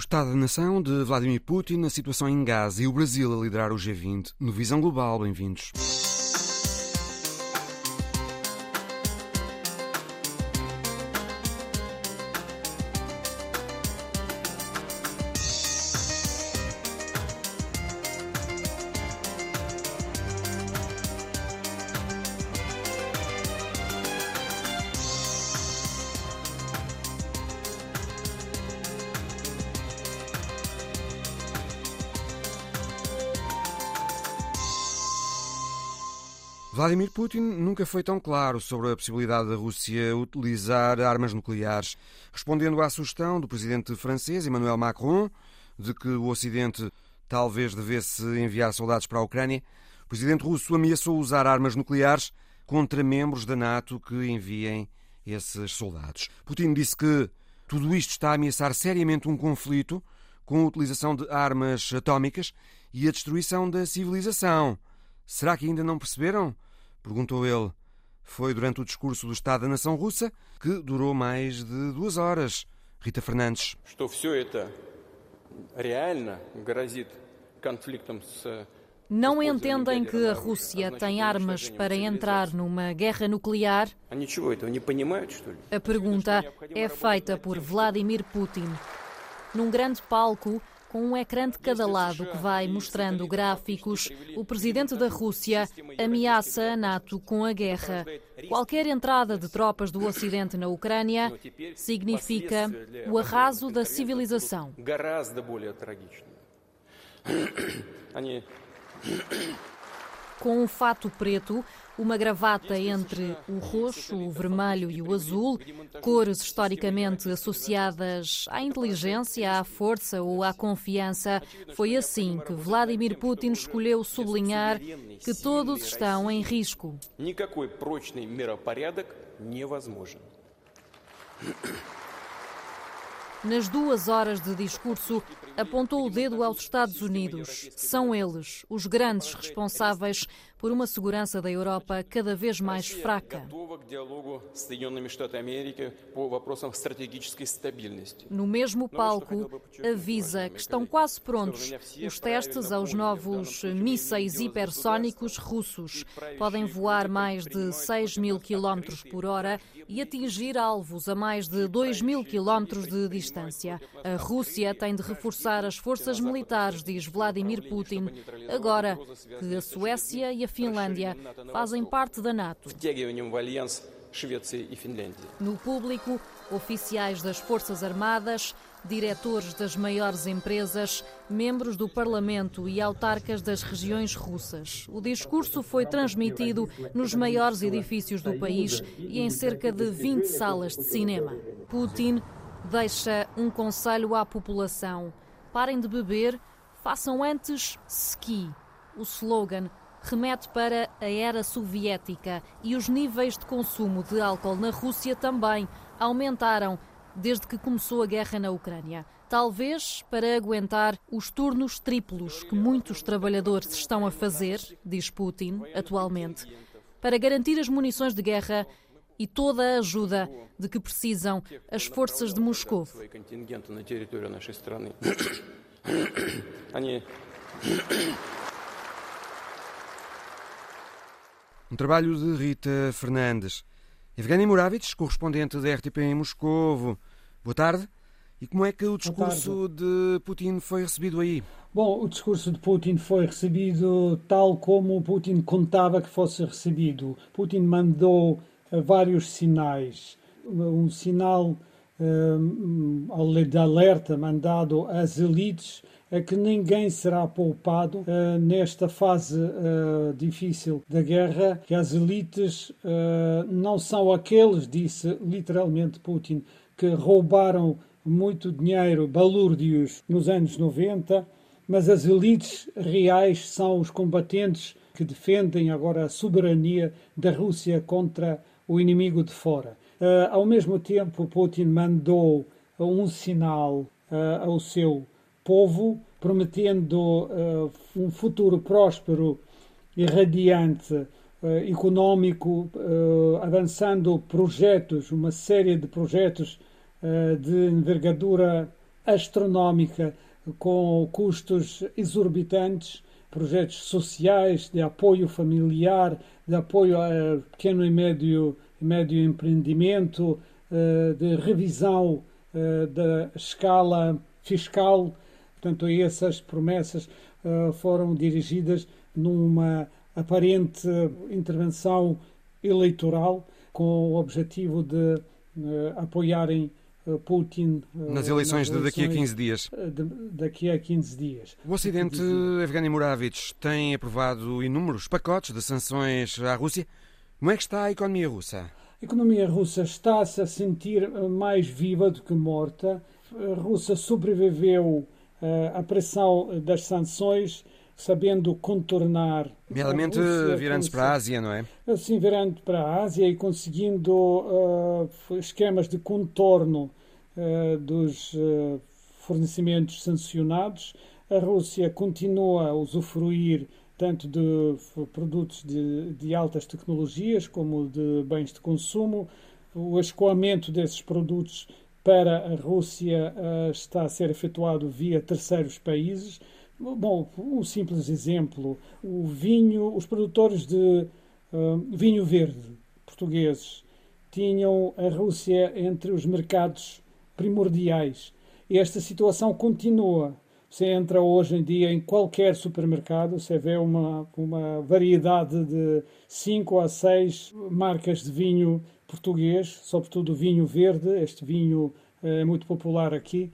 O Estado da Nação de Vladimir Putin, a situação em Gaza e o Brasil a liderar o G20 no Visão Global. Bem-vindos. Vladimir Putin nunca foi tão claro sobre a possibilidade da Rússia utilizar armas nucleares, respondendo à sugestão do presidente francês Emmanuel Macron de que o Ocidente talvez devesse enviar soldados para a Ucrânia. O presidente russo ameaçou usar armas nucleares contra membros da NATO que enviem esses soldados. Putin disse que tudo isto está a ameaçar seriamente um conflito com a utilização de armas atómicas e a destruição da civilização. Será que ainda não perceberam? Perguntou ele. Foi durante o discurso do Estado da Nação Russa, que durou mais de duas horas. Rita Fernandes. Что все это реально грозит конфликтом с não entendem que a Rússia tem armas para entrar numa guerra nuclear? A pergunta é feita por Vladimir Putin. Num grande palco, com um ecrã de cada lado que vai mostrando gráficos, o presidente da Rússia ameaça a NATO com a guerra. Qualquer entrada de tropas do Ocidente na Ucrânia significa o arraso da civilização. Com um fato preto, uma gravata entre o roxo, o vermelho e o azul, cores historicamente associadas à inteligência, à força ou à confiança. Foi assim que Vladimir Putin escolheu sublinhar que todos estão em risco. Nas duas horas de discurso, apontou o dedo aos Estados Unidos. São eles os grandes responsáveis por uma segurança da Europa cada vez mais fraca. No mesmo palco, avisa que estão quase prontos os testes aos novos mísseis hipersónicos russos. Podem voar mais de 6 mil quilómetros por hora e atingir alvos a mais de 2 mil quilómetros de distância. A Rússia tem de reforçar as forças militares, diz Vladimir Putin, agora que a Suécia e a Finlândia fazem parte da NATO. No público, oficiais das Forças Armadas, diretores das maiores empresas, membros do Parlamento e autarcas das regiões russas. O discurso foi transmitido nos maiores edifícios do país e em cerca de 20 salas de cinema. Putin deixa um conselho à população: parem de beber, façam antes ski. O slogan remete para a era soviética e os níveis de consumo de álcool na Rússia também aumentaram desde que começou a guerra na Ucrânia. Talvez para aguentar os turnos triplos que muitos trabalhadores estão a fazer, diz Putin, atualmente, para garantir as munições de guerra e toda a ajuda de que precisam as forças de Moscou. Um trabalho de Rita Fernandes. Evgeny Muravich, correspondente da RTP em Moscovo. Boa tarde. E como é que o discurso de Putin foi recebido aí? Bom, o discurso de Putin foi recebido tal como Putin contava que fosse recebido. Putin mandou uh, vários sinais. Um sinal um, de alerta mandado às elites é que ninguém será poupado uh, nesta fase uh, difícil da guerra, que as elites uh, não são aqueles, disse literalmente Putin, que roubaram muito dinheiro balúrdios nos anos 90, mas as elites reais são os combatentes que defendem agora a soberania da Rússia contra o inimigo de fora. ao mesmo tempo, Putin mandou um sinal ao seu povo, prometendo uh, um futuro próspero e radiante, uh, econômico, uh, avançando projetos, uma série de projetos de envergadura astronómica com custos exorbitantes, projetos sociais de apoio familiar, de apoio a pequeno e médio, médio empreendimento, eh, de revisão eh, da escala fiscal. Portanto, essas promessas eh, foram dirigidas numa aparente intervenção eleitoral com o objetivo de apoiarem Putin nas eleições, nas eleições de daqui a 15 dias. De, daqui a 15 dias. O Ocidente, Evgeny Moravich, tem aprovado inúmeros pacotes de sanções à Rússia. Como é que está a economia russa? A economia russa está-se a sentir mais viva do que morta. A Rússia sobreviveu uh, à pressão das sanções, sabendo contornar. Nomeadamente virando-se para a Ásia, não é? Sim, virando para a Ásia e conseguindo uh, esquemas de contorno uh, dos fornecimentos sancionados. A Rússia continua a usufruir tanto de produtos de, de altas tecnologias como de bens de consumo. O escoamento desses produtos para a Rússia uh, está a ser efetuado via terceiros países. Bom, um simples exemplo: o vinho, os produtores de uh, vinho verde portugueses tinham a Rússia entre os mercados primordiais. Esta situação continua. Você entra hoje em dia em qualquer supermercado, você vê uma, uma variedade de 5 a 6 marcas de vinho português, sobretudo vinho verde. Este vinho eh, é muito popular aqui.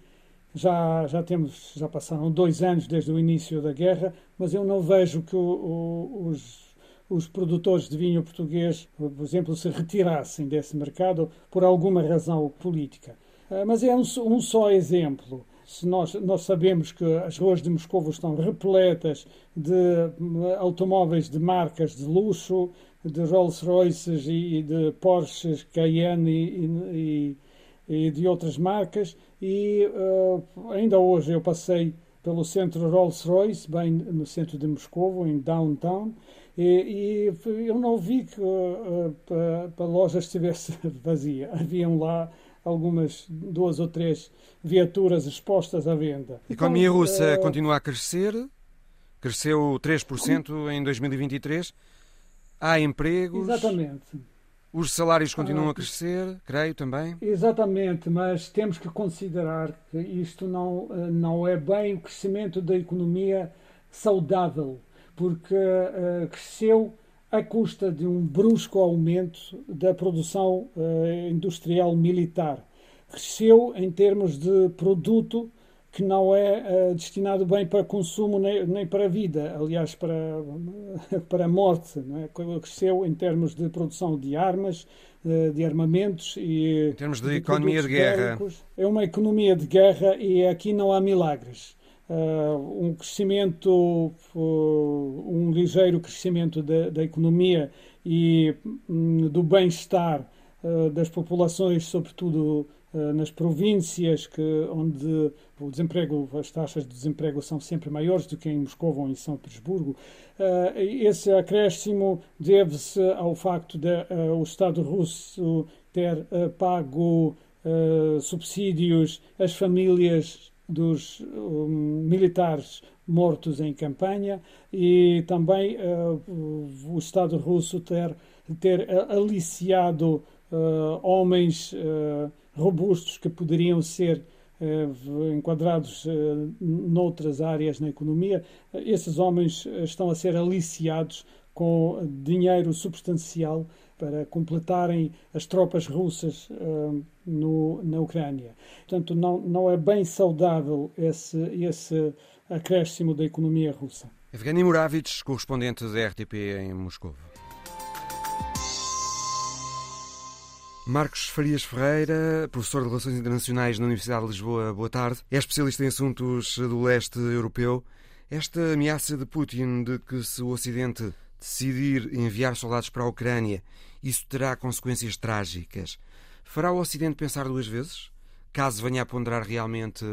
Já, já temos, já passaram dois anos desde o início da guerra, mas eu não vejo que o, o, os, os produtores de vinho português, por exemplo, se retirassem desse mercado por alguma razão política. Eh, mas é um, um só exemplo se nós, nós sabemos que as ruas de Moscou estão repletas de automóveis de marcas de luxo, de Rolls-Royces e de Porsches Cayenne e, e, e de outras marcas, e uh, ainda hoje eu passei pelo centro Rolls-Royce, bem no centro de Moscou, em downtown, e, e eu não vi que uh, a, a loja estivesse vazia. Haviam lá algumas duas ou três viaturas expostas à venda. A economia então, russa uh... continua a crescer, cresceu 3% em 2023. Há empregos. Exatamente. Os salários continuam a crescer, creio também. Exatamente, mas temos que considerar que isto não, eh, não é bem o crescimento da economia saudável, porque uh, cresceu à custa de um brusco aumento da produção uh, industrial militar. Cresceu em termos de produto que não é uh, destinado bem para consumo nem, nem, para a vida, aliás, para, para morte. É? Cresceu em termos de produção de armas, uh, de armamentos e. Em termos de, de economia de guerra. É uma economia de guerra e aqui não há milagres. Uh, um crescimento, uh, um ligeiro crescimento da, da economia e um, do bem-estar uh, das populações, sobretudo nas províncias, que, onde o desemprego, as taxas de desemprego são sempre maiores do que em Moscou ou em São Petersburgo. esse acréscimo deve-se ao facto de o Estado russo ter pago subsídios às famílias dos um, militares mortos em campanha e também uh, o Estado russo ter, ter aliciado uh, homens uh, robustos que poderiam ser enquadrados noutras áreas na economia. Esses homens estão a ser aliciados com dinheiro substancial para completarem as tropas russas uh, no, na Ucrânia. Portanto, não, não é bem saudável esse, esse acréscimo da economia russa. Evgeny Muravich, correspondente da RTP em Moscou. Marcos Farias Ferreira, professor de Relações Internacionais na Universidade de Lisboa, boa tarde. É especialista em assuntos do leste europeu. Esta ameaça de Putin de que se o Ocidente decidir enviar soldados para a Ucrânia, isso terá consequências trágicas. Fará o Ocidente pensar duas vezes, caso venha a ponderar realmente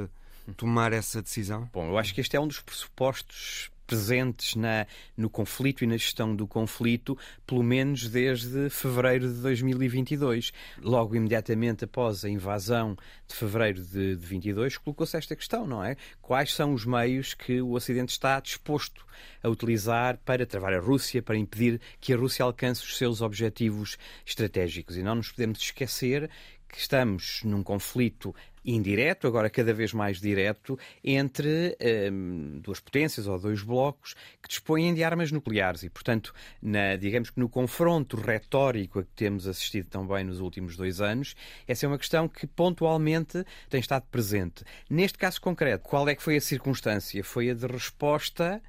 tomar essa decisão? Bom, eu acho que este é um dos pressupostos presentes na, no conflito e na gestão do conflito, pelo menos desde fevereiro de 2022. Logo imediatamente após a invasão de fevereiro de, de 22, colocou-se esta questão, não é? Quais são os meios que o Ocidente está disposto a utilizar para travar a Rússia, para impedir que a Rússia alcance os seus objetivos estratégicos? E não nos podemos esquecer que estamos num conflito indireto, agora cada vez mais direto, entre um, duas potências ou dois blocos que dispõem de armas nucleares. E, portanto, na, digamos que no confronto retórico a que temos assistido também nos últimos dois anos, essa é uma questão que pontualmente tem estado presente. Neste caso concreto, qual é que foi a circunstância? Foi a de resposta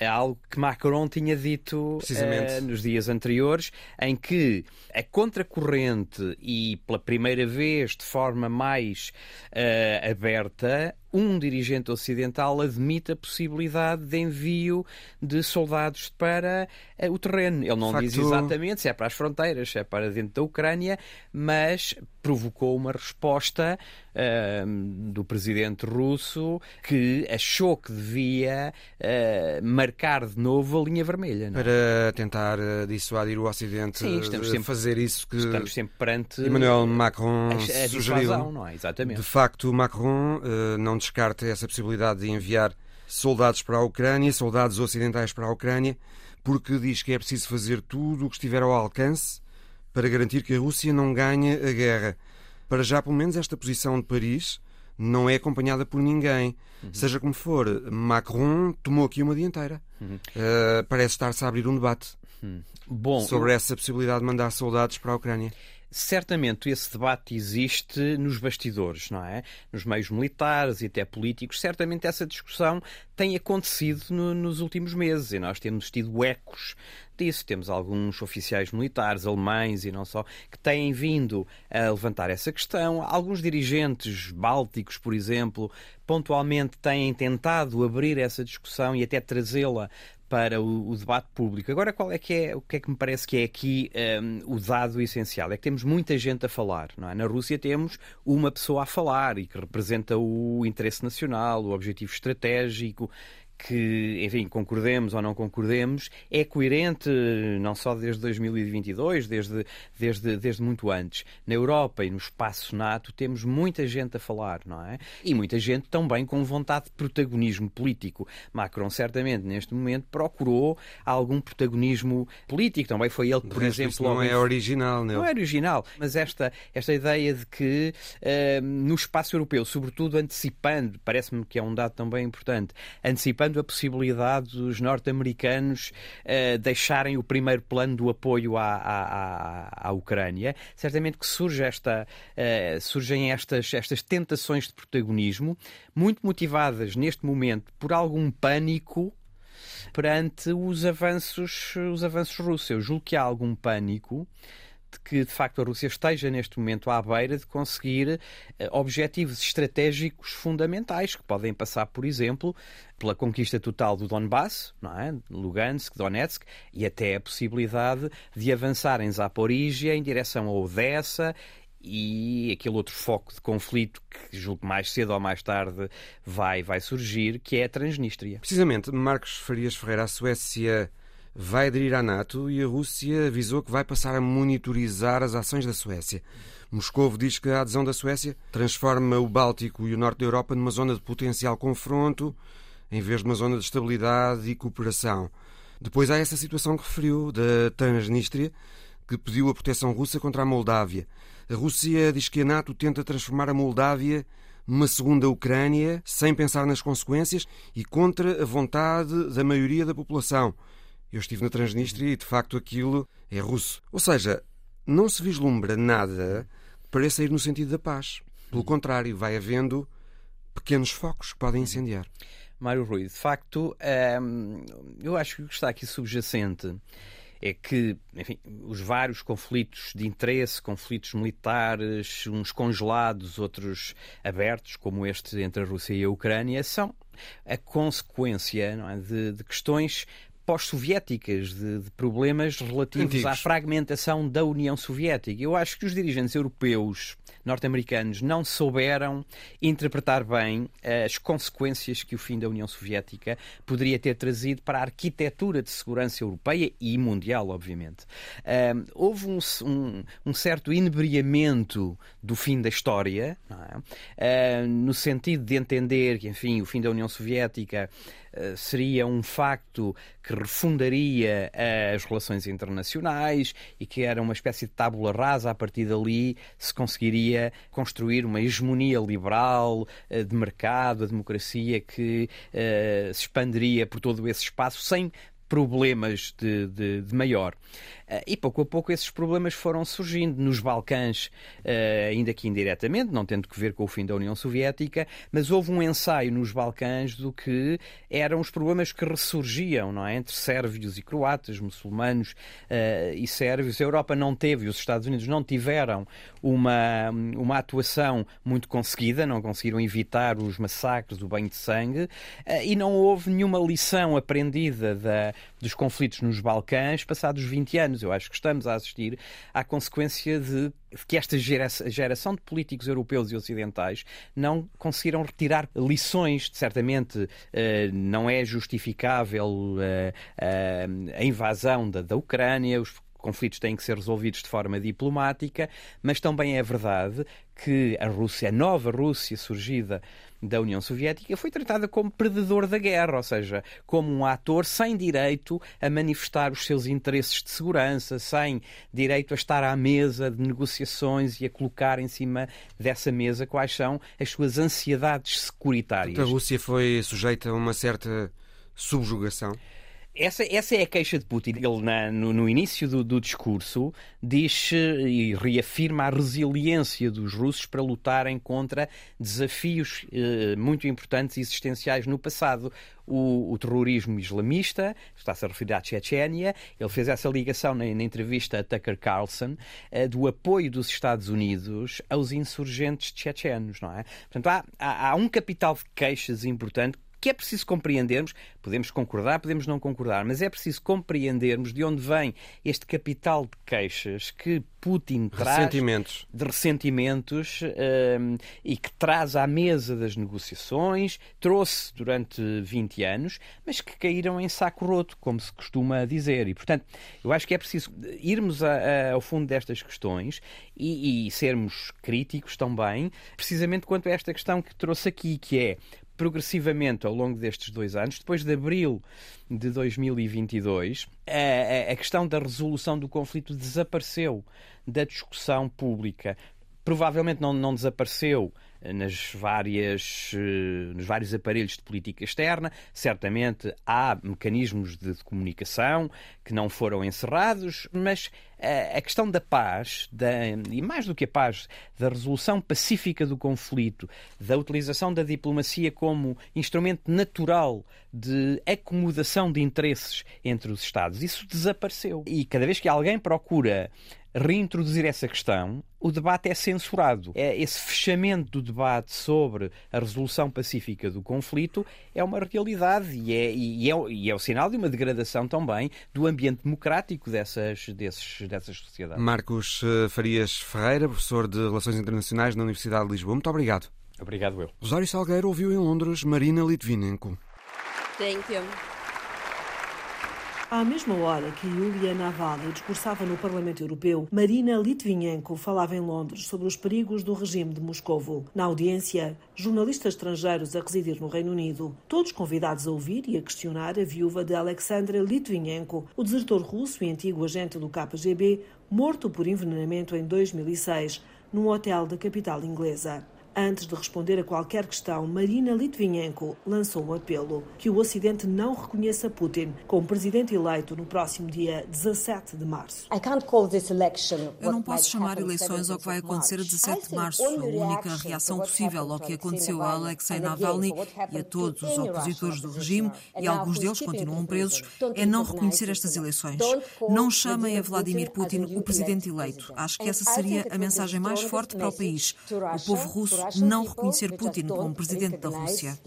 é algo que Macron tinha dito uh, nos dias anteriores, em que a contracorrente e pela primeira vez de forma mais uh, aberta um dirigente ocidental admite a possibilidade de envio de soldados para uh, o terreno. Ele não Facto... diz exatamente se é para as fronteiras, se é para dentro da Ucrânia, mas provocou uma resposta uh, do presidente russo que achou que devia uh, marcar de novo a linha vermelha. É? Para tentar dissuadir o Ocidente Sim, estamos sempre, fazer isso que estamos sempre perante Emmanuel Macron a, a sugeriu. Não é? Exatamente. De facto, Macron não descarta essa possibilidade de enviar soldados para a Ucrânia, soldados ocidentais para a Ucrânia, porque diz que é preciso fazer tudo o que estiver ao alcance para garantir que a Rússia não ganhe a guerra. Para já, pelo menos, esta posição de Paris não é acompanhada por ninguém. Uhum. Seja como for, Macron tomou aqui uma dianteira. Uhum. Uh, parece estar-se a abrir um debate uhum. Bom, sobre eu... essa possibilidade de mandar soldados para a Ucrânia. Certamente esse debate existe nos bastidores, não é? Nos meios militares e até políticos. Certamente essa discussão tem acontecido no, nos últimos meses e nós temos tido ecos disso. Temos alguns oficiais militares alemães e não só que têm vindo a levantar essa questão. Alguns dirigentes bálticos, por exemplo, pontualmente têm tentado abrir essa discussão e até trazê-la para o, o, debate público. Agora, qual é que é, o que é que me parece que é aqui um, o dado essencial? É que temos muita gente a falar. Não é? Na Rússia temos uma pessoa a falar e que representa o interesse nacional, o objetivo estratégico, que, enfim, concordemos ou não concordemos, é coerente não só desde 2022, desde, desde, desde muito antes. Na Europa e no espaço NATO temos muita gente a falar, não é? E muita gente também com vontade de protagonismo político. Macron, certamente, neste momento, procurou algum protagonismo político. Também foi ele, por exemplo. Não é original, não. Não é original, mas esta, esta ideia de que uh, no espaço europeu, sobretudo antecipando, parece-me que é um dado também importante, antecipando a possibilidade dos norte-americanos uh, deixarem o primeiro plano do apoio à, à, à Ucrânia. Certamente que surge esta, uh, surgem estas, estas tentações de protagonismo, muito motivadas neste momento por algum pânico perante os avanços, os avanços russos. Eu julgo que há algum pânico que, de facto, a Rússia esteja neste momento à beira de conseguir uh, objetivos estratégicos fundamentais, que podem passar, por exemplo, pela conquista total do Donbass, não é? Lugansk, Donetsk, e até a possibilidade de avançar em Zaporizhia em direção a Odessa e aquele outro foco de conflito que julgo mais cedo ou mais tarde vai, vai surgir, que é a Transnistria. Precisamente, Marcos Farias Ferreira, a Suécia vai aderir à NATO e a Rússia avisou que vai passar a monitorizar as ações da Suécia. Moscovo diz que a adesão da Suécia transforma o Báltico e o norte da Europa numa zona de potencial confronto em vez de uma zona de estabilidade e cooperação. Depois há essa situação que referiu da Transnistria, que pediu a proteção russa contra a Moldávia. A Rússia diz que a NATO tenta transformar a Moldávia numa segunda Ucrânia, sem pensar nas consequências e contra a vontade da maioria da população. Eu estive na Transnistria e, de facto, aquilo é russo. Ou seja, não se vislumbra nada que pareça ir no sentido da paz. Pelo contrário, vai havendo pequenos focos que podem incendiar. Mário Rui, de facto, hum, eu acho que o que está aqui subjacente é que, enfim, os vários conflitos de interesse, conflitos militares, uns congelados, outros abertos, como este entre a Rússia e a Ucrânia, são a consequência é, de, de, questões pós-soviéticas, de, de, problemas relativos Antigos. à fragmentação da União Soviética. Eu acho que os dirigentes europeus norte-americanos não souberam interpretar bem as consequências que o fim da União Soviética poderia ter trazido para a arquitetura de segurança europeia e mundial, obviamente. houve um, um, um, certo inebriamento do fim da história, é? uh, no sentido de entender que, enfim, o fim da União Soviética seria um facto que refundaria as relações internacionais e que era uma espécie de tábula rasa a partir dali se conseguiria construir uma hegemonia liberal uh, de mercado, a democracia que se expandiria por todo esse espaço sem problemas de, de, de maior. Uh, e pouco a pouco esses problemas foram surgindo nos Balcãs, uh, ainda que indiretamente, não tendo que ver com o fim da União Soviética, mas houve um ensaio nos Balcãs do que eram os problemas que ressurgiam não é? entre sérvios e croatas, muçulmanos uh, e sérvios. A Europa não teve, os Estados Unidos não tiveram uma, uma atuação muito conseguida, não conseguiram evitar os massacres, o banho de sangue, e não houve nenhuma lição aprendida da, dos conflitos nos Balcãs passados 20 anos. Eu acho que estamos a assistir à consequência de que esta geração de políticos europeus e ocidentais não conseguiram retirar lições. Certamente eh, não é justificável eh, eh, a invasão da, da Ucrânia, os conflitos têm que ser resolvidos de forma diplomática, mas também é verdade que a Rússia, a nova Rússia surgida da União Soviética, foi tratada como predador da guerra, ou seja, como um ator sem direito a manifestar os seus interesses de segurança, sem direito a estar à mesa de negociações e a colocar em cima dessa mesa quais são as suas ansiedades securitárias. A Rússia foi sujeita a uma certa subjugação? Essa, essa é a queixa de Putin. Ele, na, no, no, início do, do, discurso, diz e reafirma a resiliência dos russos para lutarem contra desafios eh, muito importantes e existenciais no passado. O, o, terrorismo islamista, está-se a referir à Chechênia, ele fez essa ligação na, na entrevista a Tucker Carlson, eh, do apoio dos Estados Unidos aos insurgentes chechenos, não é? Portanto, há, há, há um capital de queixas importante que é preciso compreendermos, podemos concordar, podemos não concordar, mas é preciso compreendermos de onde vem este capital de queixas que Putin traz ressentimentos. de ressentimentos um, e que traz à mesa das negociações, trouxe durante 20 anos, mas que caíram em saco roto, como se costuma dizer. E, portanto, eu acho que é preciso irmos a, a, ao fundo destas questões e, e sermos críticos também, precisamente quanto a esta questão que trouxe aqui, que é progressivamente ao longo destes dois anos, depois de abril de 2022, a, a questão da resolução do conflito desapareceu da discussão pública. Provavelmente não, não desapareceu nas várias, eh, nos vários aparelhos de política externa. Certamente há mecanismos de comunicação que não foram encerrados, mas eh, a questão da paz, da, e mais do que a paz, da resolução pacífica do conflito, da utilização da diplomacia como instrumento natural de acomodação de interesses entre os Estados, isso desapareceu. E cada vez que alguém procura reintroduzir essa questão, o debate é censurado. É esse fechamento do debate sobre a resolução pacífica do conflito é uma realidade e é, e é, e é o sinal de uma degradação também do ambiente democrático dessas, desses, dessas sociedades. Marcos eh, Farias Ferreira, professor de Relações Internacionais na Universidade de Lisboa. Muito obrigado. Obrigado eu. Rosário Salgueiro ouviu em Londres Marina Litvinenko. Thank you. À mesma hora que Yulia Navalny discursava no Parlamento Europeu, Marina Litvinenko falava em Londres sobre os perigos do regime de Moscovo. Na audiência, jornalistas estrangeiros a residir no Reino Unido, todos convidados a ouvir e a questionar a viúva de Alexandra Litvinenko, o desertor russo e antigo agente do KGB, morto por envenenamento em 2006, num hotel da capital inglesa. Antes de responder a qualquer questão, Marina Litvinenko lançou um apelo que o Ocidente não reconheça Putin como presidente eleito no próximo dia 17 de março. Eu não posso chamar eleições ao que vai acontecer a 17 de março. A única reação possível ao que aconteceu a Alexei Navalny e a todos os opositores do regime, e alguns deles continuam presos, é não reconhecer estas eleições. Não chamem a Vladimir Putin o presidente eleito. Acho que essa seria a mensagem mais forte para o país. O povo russo não reconhecer Putin como presidente da Rússia.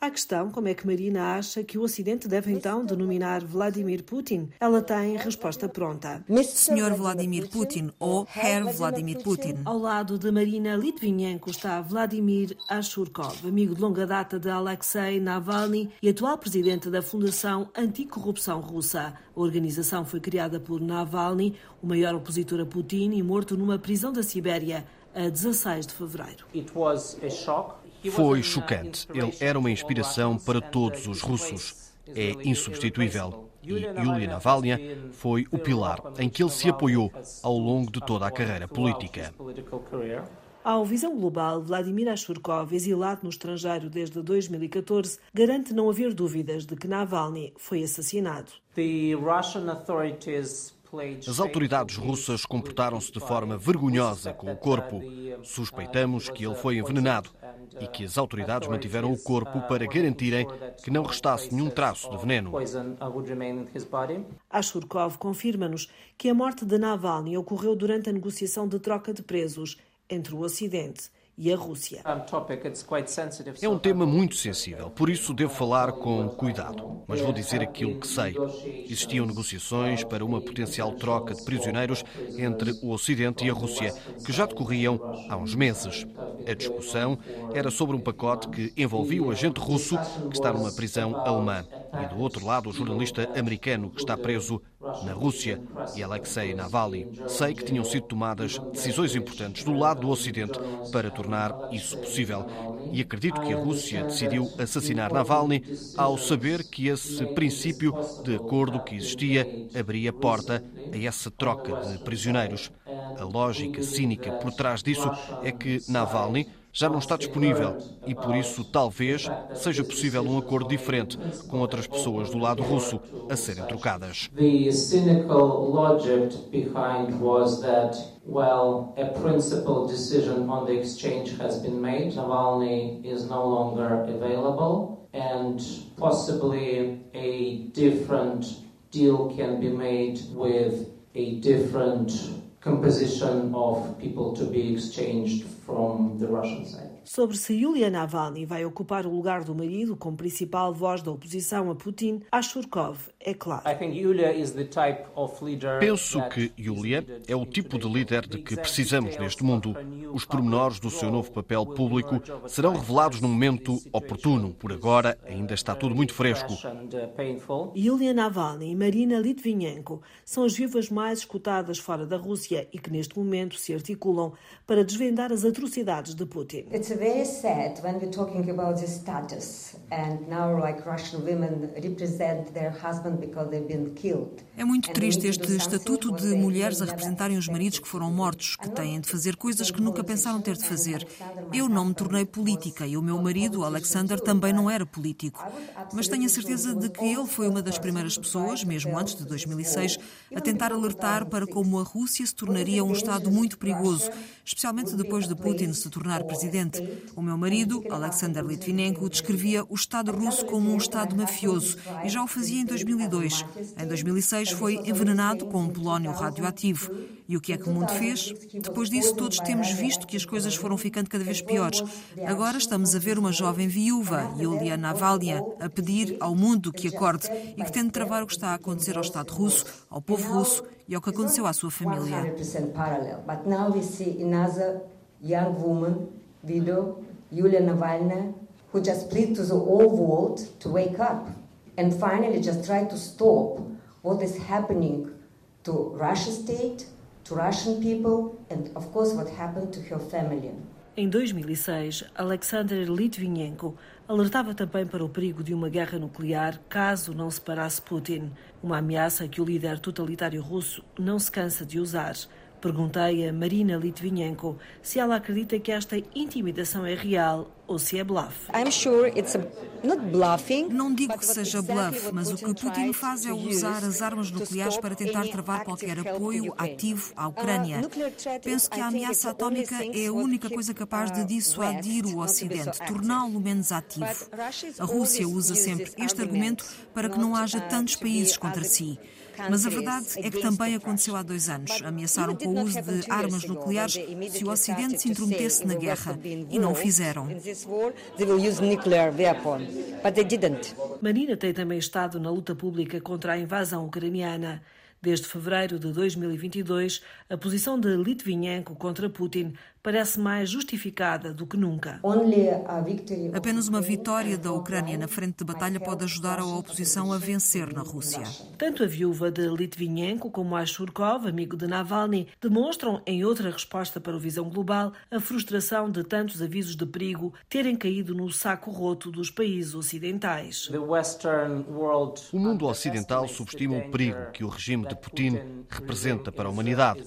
A questão como é que Marina acha que o Ocidente deve então denominar Vladimir Putin. Ela tem resposta pronta. Senhor Vladimir Putin ou Herr Vladimir Putin. Ao lado de Marina Litvinenko está Vladimir Ashurkov, amigo de longa data de Alexei Navalny e atual presidente da Fundação Anticorrupção Russa. A organização foi criada por Navalny, o maior opositor a Putin e morto numa prisão da Sibéria a 16 de fevereiro. Foi chocante. Ele era uma inspiração para todos os russos. É insubstituível. E Yulia Navalny foi o pilar em que ele se apoiou ao longo de toda a carreira política. Ao Visão Global, Vladimir Ashurkov, exilado no estrangeiro desde 2014, garante não haver dúvidas de que Navalny foi assassinado. As autoridades russas comportaram-se de forma vergonhosa com o corpo. Suspeitamos que ele foi envenenado e que as autoridades mantiveram o corpo para garantirem que não restasse nenhum traço de veneno. Ashurkov confirma-nos que a morte de Navalny ocorreu durante a negociação de troca de presos entre o Ocidente e a Rússia. É um tema muito sensível, por isso devo falar com cuidado. Mas vou dizer aquilo que sei. Existiam negociações para uma potencial troca de prisioneiros entre o Ocidente e a Rússia, que já decorriam há uns meses. A discussão era sobre um pacote que envolvia o agente russo que está numa prisão alemã e, do outro lado, o jornalista americano que está preso na Rússia e Alexei Navalny. Sei que tinham sido tomadas decisões importantes do lado do Ocidente para tornar isso possível. E acredito que a Rússia decidiu assassinar Navalny ao saber que esse princípio de acordo que existia abria porta a essa troca de prisioneiros. A lógica cínica por trás disso é que Navalny já não está disponível e por isso talvez seja possível um acordo diferente com outras pessoas do lado russo a serem trocadas. Principal exchange Navalny and possibly a different deal can be made with a different composition of people to be exchanged Sobre se Yulia Navalny vai ocupar o lugar do marido como principal voz da oposição a Putin, Ashurkov é claro. Penso que Yulia é o tipo de líder de que precisamos neste mundo. Os pormenores do seu novo papel público serão revelados no momento oportuno. Por agora, ainda está tudo muito fresco. Yulia Navalny e Marina Litvinenko são as vivas mais escutadas fora da Rússia e que neste momento se articulam para desvendar as atrocidades de Putin very sad when we're talking about this status and now like Russian women represent their husband because they've been killed. É muito triste este estatuto de mulheres a representarem os maridos que foram mortos, que têm de fazer coisas que nunca pensaram ter de fazer. Eu não me tornei política e o meu marido, Alexander, também não era político. Mas tenho a certeza de que ele foi uma das primeiras pessoas, mesmo antes de 2006, a tentar alertar para como a Rússia se tornaria um Estado muito perigoso, especialmente depois de Putin se tornar presidente. O meu marido, Alexander Litvinenko, descrevia o Estado russo como um Estado mafioso e já o fazia em 2002. Em 2006, foi envenenado com um polónio radioativo. E o que é que o mundo fez? Depois disso, todos temos visto que as coisas foram ficando cada vez piores. Agora estamos a ver uma jovem viúva, Yulia Navalny, a pedir ao mundo que acorde e que tente travar o que está a acontecer ao Estado russo, ao povo russo e ao que aconteceu à sua família. Yulia Navalny, who just plead to the whole world to wake up and finally just try to stop what is happening to Russian state, to Russian people, and of course what happened to her family. Em 2006, Alexander Litvinenko alertava também para o perigo de uma guerra nuclear caso não se parasse Putin, uma ameaça que o líder totalitário russo não se cansa de usar. Perguntei a Marina Litvinenko se ela acredita que esta intimidação é real ou se é bluff. Não digo que seja bluff, mas o que Putin faz é usar as armas nucleares para tentar travar qualquer apoio ativo à Ucrânia. Penso que a ameaça atómica é a única coisa capaz de dissuadir o Ocidente, torná-lo menos ativo. A Rússia usa sempre este argumento para que não haja tantos países contra si. Mas a verdade é que também aconteceu há dois anos. Ameaçaram com o uso de armas nucleares se o Ocidente se intrometesse na guerra. E não o fizeram. Marina tem também estado na luta pública contra a invasão ucraniana. Desde fevereiro de 2022, a posição de Litvinenko contra Putin parece mais justificada do que nunca. Apenas uma vitória da Ucrânia na frente de batalha pode ajudar a oposição a vencer na Rússia. Tanto a viúva de Litvinenko como a Shurkov, amigo de Navalny, demonstram, em outra resposta para o Visão Global, a frustração de tantos avisos de perigo terem caído no saco roto dos países ocidentais. O mundo ocidental subestima o perigo que o regime de Putin representa para a humanidade.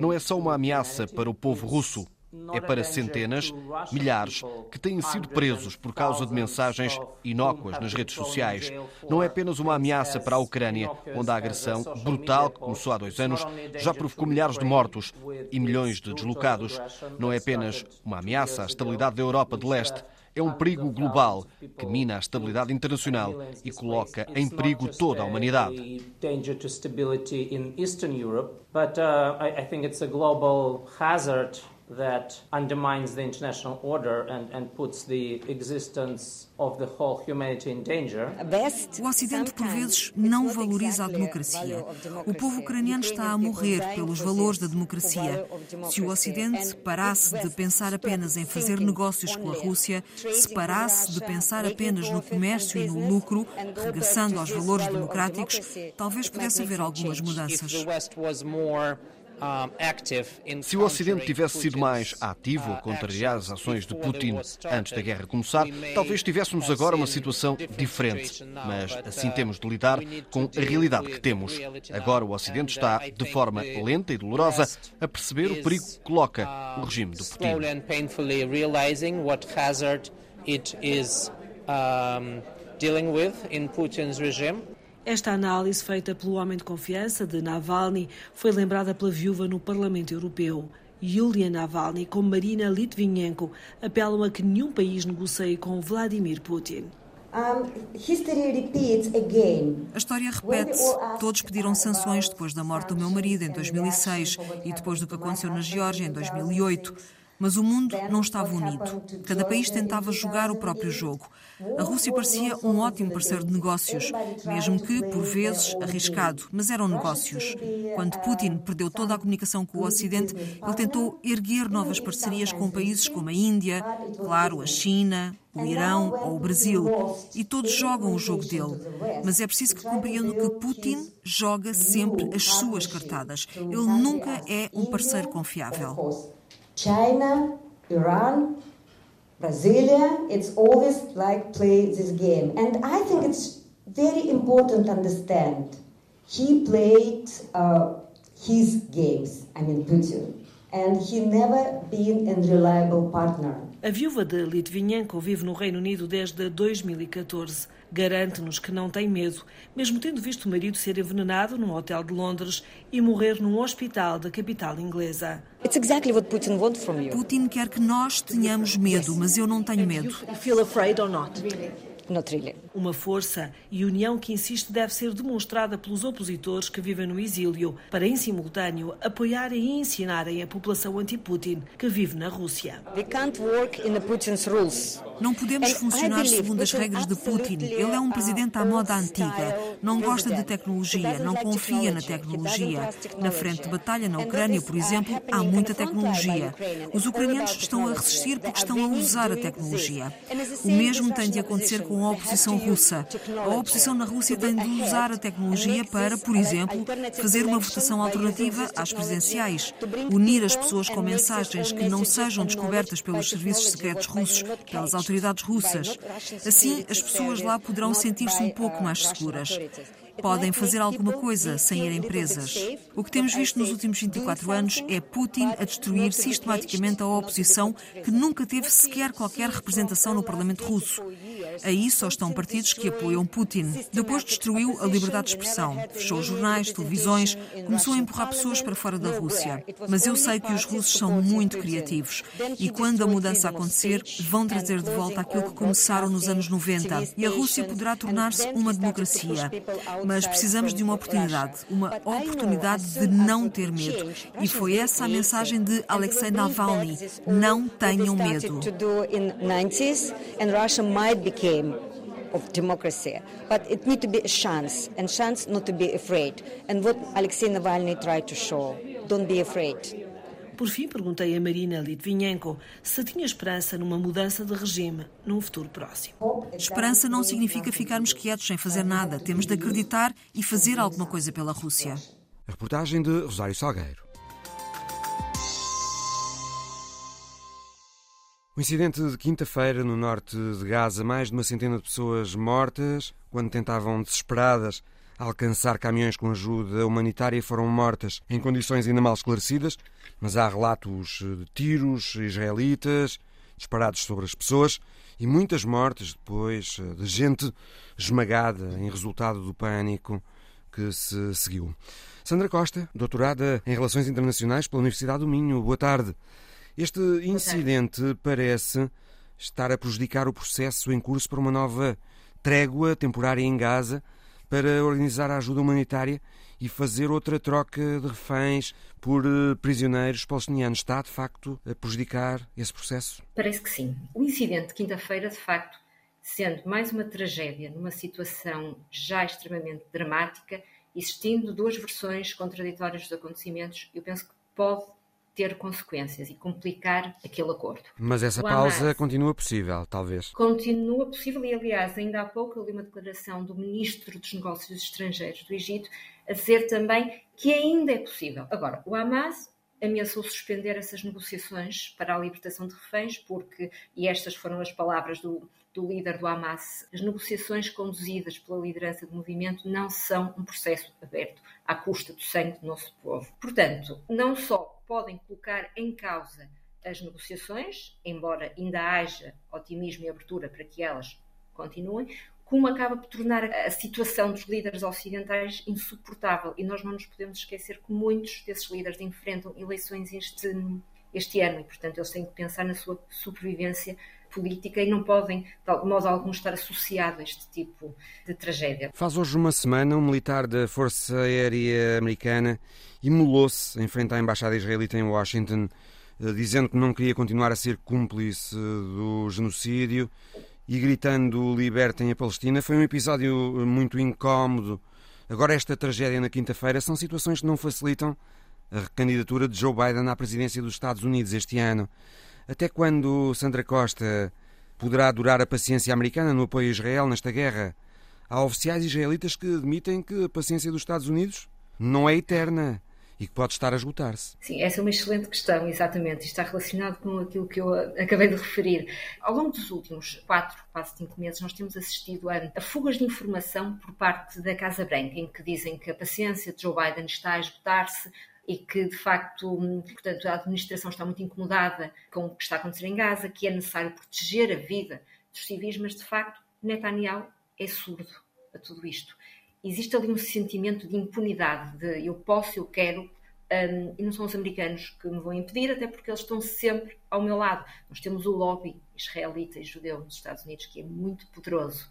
Não é só uma ameaça para o povo russo, é para centenas, milhares, que têm sido presos por causa de mensagens inócuas nas redes sociais. Não é apenas uma ameaça para a Ucrânia, onde a agressão brutal, que começou há dois anos, já provocou milhares de mortos e milhões de deslocados. Não é apenas uma ameaça à estabilidade da Europa de Leste. É um perigo global que mina a estabilidade internacional e coloca em perigo toda a humanidade. But uh, I think it's a global hazard that undermines the international order and, and puts the existence of the whole humanity in danger. O Ocidente, por vezes, não valoriza a democracia. O povo ucraniano está a morrer pelos valores da democracia. Se o Ocidente parasse de pensar apenas em fazer negócios com a Rússia, se parasse de pensar apenas no comércio e no lucro, regressando aos valores democráticos, talvez pudesse haver algumas mudanças. Se o Ocidente tivesse sido mais ativo a contrariar as ações de Putin antes da guerra começar, talvez tivéssemos agora uma situação diferente. Mas assim temos de lidar com a realidade que temos. Agora o Ocidente está, de forma lenta e dolorosa, a perceber o perigo que coloca o regime de Putin. dealing with in Putin's regime. Esta análise, feita pelo homem de confiança de Navalny, foi lembrada pela viúva no Parlamento Europeu. Yulia Navalny, como Marina Litvinenko, apelam a que nenhum país negocie com Vladimir Putin. A história repete-se. Todos pediram sanções depois da morte do meu marido em 2006 e depois do que aconteceu na Geórgia em 2008. Mas o mundo não estava unido. Cada país tentava jogar o próprio jogo. A Rússia parecia um ótimo parceiro de negócios, mesmo que, por vezes, arriscado, mas eram negócios. Quando Putin perdeu toda a comunicação com o Ocidente, ele tentou erguer novas parcerias com países como a Índia, claro, a China, o Irão ou o Brasil. E todos jogam o jogo dele. Mas é preciso que compreendam que Putin joga sempre as suas cartadas. Ele nunca é um parceiro confiável. China, Iran, Brasilia, it's always like play this game. And I think it's very important to understand. He played uh, his games, I mean Putin, and he never been a reliable partner. A viúva de Litvinenko vive no Reino Unido desde 2014. Garante-nos que não tem medo, mesmo tendo visto o marido ser envenenado num hotel de Londres e morrer num hospital da capital inglesa. Exactly Putin quer que nós tenhamos medo, mas eu não tenho medo. You feel afraid or not? Uma força e união que insiste deve ser demonstrada pelos opositores que vivem no exílio, para em simultâneo apoiarem e ensinarem a população anti-Putin que vive na Rússia. Não podemos funcionar segundo as regras de Putin. Ele é um presidente à moda antiga. Não gosta de tecnologia, não confia na tecnologia. Na frente de batalha na Ucrânia, por exemplo, há muita tecnologia. Os ucranianos estão a resistir porque estão a usar a tecnologia. O mesmo tem de acontecer com a oposição russa. A oposição na Rússia tem de usar a tecnologia para, por exemplo, fazer uma votação alternativa às presidenciais, unir as pessoas com mensagens que não sejam descobertas pelos serviços secretos russos, pelas autoridades russas. Assim, as pessoas lá poderão sentir-se um pouco mais seguras. podem fazer alguma coisa sem irem presas. O que temos visto nos últimos 24 anos é Putin a destruir sistematicamente a oposição que nunca teve sequer qualquer representação no Parlamento russo. Aí só estão partidos que apoiam Putin. Depois destruiu a liberdade de expressão, fechou jornais, televisões, começou a empurrar pessoas para fora da Rússia. Mas eu sei que os russos são muito criativos e quando a mudança acontecer, vão trazer de volta aquilo que começaram nos anos 90 e a Rússia poderá tornar-se uma democracia. Mas precisamos de uma oportunidade, uma oportunidade de não ter medo. E foi essa a mensagem de Alexei Navalny: não tenham medo of democracy. But it needs to be a chance, and chance not to be afraid. And what Alexei Navalny tried to show, don't be afraid. Por fim, perguntei a Marina Litvinenko se tinha esperança numa mudança de regime num futuro próximo. Esperança não significa ficarmos quietos sem fazer nada. Temos de acreditar e fazer alguma coisa pela Rússia. A reportagem de Rosário Salgueiro. O incidente de quinta-feira no norte de Gaza, mais de uma centena de pessoas mortas quando tentavam desesperadas alcançar caminhões com ajuda humanitária foram mortas em condições ainda mal esclarecidas, mas há relatos de tiros israelitas disparados sobre as pessoas e muitas mortes depois de gente esmagada em resultado do pânico que se seguiu. Sandra Costa, doutorada em Relações Internacionais pela Universidade do Minho. Boa tarde. Este incidente parece estar a prejudicar o processo em curso para uma nova trégua temporária em Gaza para organizar a ajuda humanitária e fazer outra troca de reféns por eh, prisioneiros palestinianos. Está, de facto, a prejudicar esse processo? Parece que sim. O incidente de quinta-feira, de facto, sendo mais uma tragédia numa situação já extremamente dramática, existindo duas versões contraditórias dos acontecimentos, eu penso que pode ter consequências e complicar aquele acordo. Mas essa o pausa Hamas continua possível, talvez? Continua possível e, aliás, ainda há pouco eu li uma declaração do Ministro dos Negócios Estrangeiros do Egito a dizer também que ainda é possível. Agora, o Hamas ameaçou suspender essas negociações para a libertação de reféns, porque, e estas foram as palavras do, do líder do Hamas, as negociações conduzidas pela liderança do movimento não são um processo aberto à custa do sangue do nosso povo. Portanto, não só podem colocar em causa as negociações, embora ainda haja otimismo e abertura para que elas continuem, como acaba por tornar a situação dos líderes ocidentais insuportável. E nós não nos podemos esquecer que muitos desses líderes enfrentam eleições este, este ano e, portanto, eles têm que pensar na sua sobrevivência política e não podem, de modo algum, estar associados a este tipo de tragédia. Faz hoje uma semana um militar da Força Aérea Americana imolou-se em frente à Embaixada Israelita em Washington, eh, dizendo que não queria continuar a ser cúmplice do genocídio e gritando libertem a Palestina. Foi um episódio muito incómodo. Agora, esta tragédia na quinta-feira são situações que não facilitam a recandidatura de Joe Biden à presidência dos Estados Unidos este ano. Até quando Sandra Costa poderá durar a paciência americana no apoio a Israel nesta guerra? Há oficiais israelitas que admitem que a paciência dos Estados Unidos não é eterna e que pode estar a esgotar-se? Sim, essa é uma excelente questão, exatamente. Está relacionado com aquilo que eu acabei de referir. Ao longo dos últimos quatro, quase cinco meses, nós temos assistido a, a, fugas de informação por parte da Casa Branca, em que dizem que a paciência de Joe Biden está a esgotar-se, e que, de facto, portanto, a administração está muito incomodada com o que está a acontecer em Gaza, que é necessário proteger a vida dos civis, mas, de facto, Netanyahu é surdo a tudo isto existe ali um sentimento de impunidade, de eu posso, eu quero, um, e não são os americanos que me vão impedir, até porque eles estão sempre ao meu lado. Nós temos o lobby israelita e judeu nos Estados Unidos, que é muito poderoso,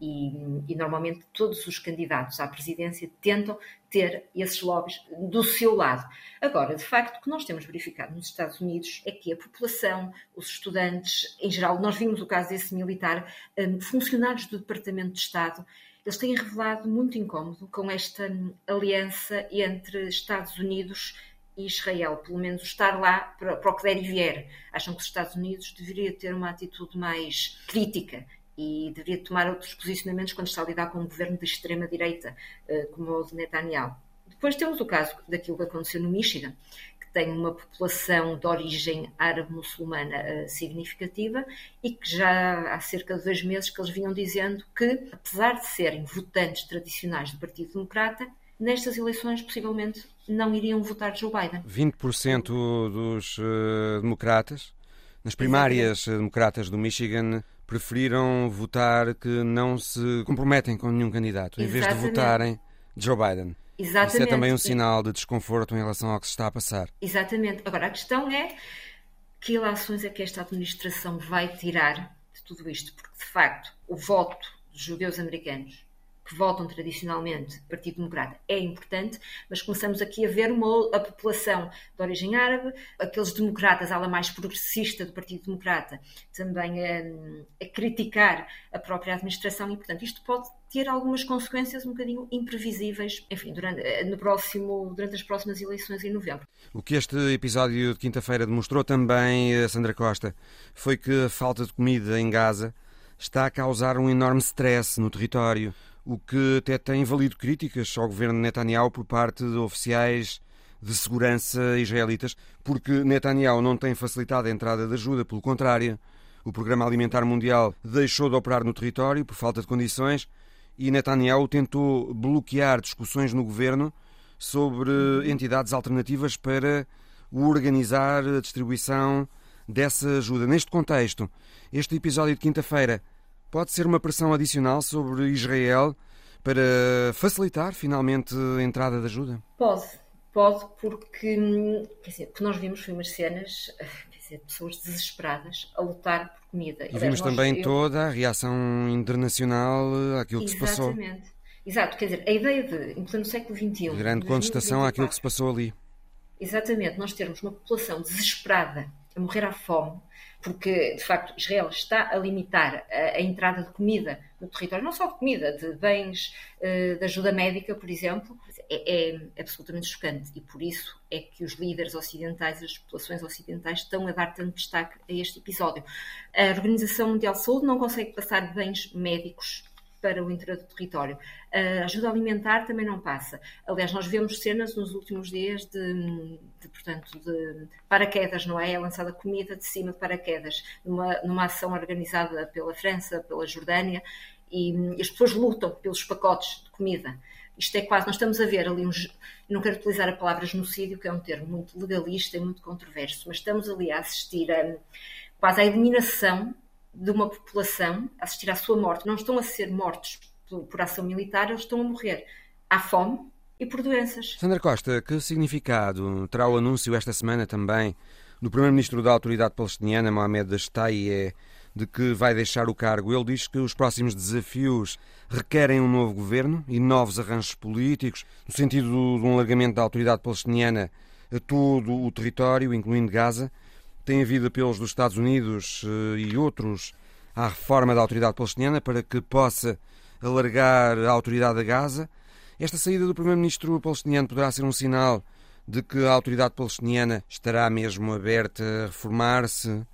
e, e normalmente todos os candidatos à presidência tentam ter esses lobbies do seu lado. Agora, de facto, o que nós temos verificado nos Estados Unidos é que a população, os estudantes, em geral, nós vimos o caso desse militar, um, funcionários do Departamento de Estado, eles têm revelado muito incómodo com esta aliança entre Estados Unidos e Israel, pelo menos estar lá para, para o que der e vier. Acham que os Estados Unidos deveria ter uma atitude mais crítica e deveria tomar outros posicionamentos quando está a lidar com um governo de extrema-direita, eh, como o de Netanyahu. Depois temos o caso daquilo que aconteceu no Michigan, que tem uma população de origem árabe-muçulmana uh, significativa e que já há cerca de dois meses que eles vinham dizendo que, apesar de serem votantes tradicionais do Partido Democrata, nestas eleições possivelmente não iriam votar Joe Biden. 20% dos uh, democratas, nas primárias Exatamente. democratas do Michigan, preferiram votar que não se comprometem com nenhum candidato, em vez de votarem Joe Biden. Exatamente. Isso é também um sinal de desconforto em relação ao que se está a passar. Exatamente. Agora, a questão é que ilações é que esta administração vai tirar de tudo isto? Porque, de facto, o voto dos judeus americanos que votam tradicionalmente Partido Democrata é importante, mas começamos aqui a ver uma, a população de origem árabe, aqueles democratas, a ala mais progressista do Partido Democrata, também a, a criticar a própria administração e, portanto, isto pode ter algumas consequências um bocadinho imprevisíveis, enfim, durante, no próximo, durante as próximas eleições em novembro. O que este episódio de quinta-feira demonstrou também, eh, Sandra Costa, foi que a falta de comida em Gaza está a causar um enorme stress no território o que até tem valido críticas ao governo Netanyahu por parte de oficiais de segurança israelitas, porque Netanyahu não tem facilitado a entrada de ajuda, pelo contrário. O Programa Alimentar Mundial deixou de operar no território por falta de condições e Netanyahu tentou bloquear discussões no governo sobre entidades alternativas para organizar a distribuição dessa ajuda. Neste contexto, este episódio de quinta-feira pode ser uma pressão adicional sobre Israel para facilitar finalmente a entrada de ajuda? Pode, pode, porque, quer dizer, o que nós vimos foi umas cenas, quer dizer, pessoas desesperadas a lutar por comida. E vimos também eu... toda a reação internacional àquilo que Exatamente. se passou. Exatamente. Exato, quer dizer, a ideia de, em pleno século XXI... Grande contestação àquilo que se passou ali. Exatamente, nós termos uma população desesperada a morrer à fome, porque de facto Israel está a limitar a, a entrada de comida no território, não só de comida, de bens uh, de ajuda médica, por exemplo, é, é, absolutamente chocante e por isso é que os líderes ocidentais, as populações ocidentais, estão a dar tanto destaque a este episódio. A Organização Mundial de Saúde não consegue passar bens médicos para o interior do território. A ajuda alimentar também não passa. Aliás, nós vemos cenas nos últimos dias de, de portanto, de paraquedas, não é? É lançada comida de cima de paraquedas, numa, numa ação organizada pela França, pela Jordânia, e, e as pessoas lutam pelos pacotes de comida. Isto é quase, nós estamos a ver ali uns. Não quero utilizar a palavra genocídio, que é um termo muito legalista e muito controverso, mas estamos ali a assistir a, quase à eliminação de uma população assistir à sua morte. Não estão a ser mortos por, por ação militar, eles estão a morrer à fome e por doenças. Sandra Costa, que significado terá o anúncio esta semana também do Primeiro-Ministro da Autoridade Palestiniana, Mohamed Dashtaye, de que vai deixar o cargo? Ele diz que os próximos desafios requerem um novo governo e novos arranjos políticos, no sentido de um alargamento da Autoridade Palestiniana a todo o território, incluindo Gaza. Tem havido apelos dos Estados Unidos eh, e outros à reforma da autoridade palestiniana para que possa alargar a autoridade a Gaza. Esta saída do primeiro-ministro palestiniano poderá ser um sinal de que a autoridade palestiniana estará mesmo aberta a reformar-se,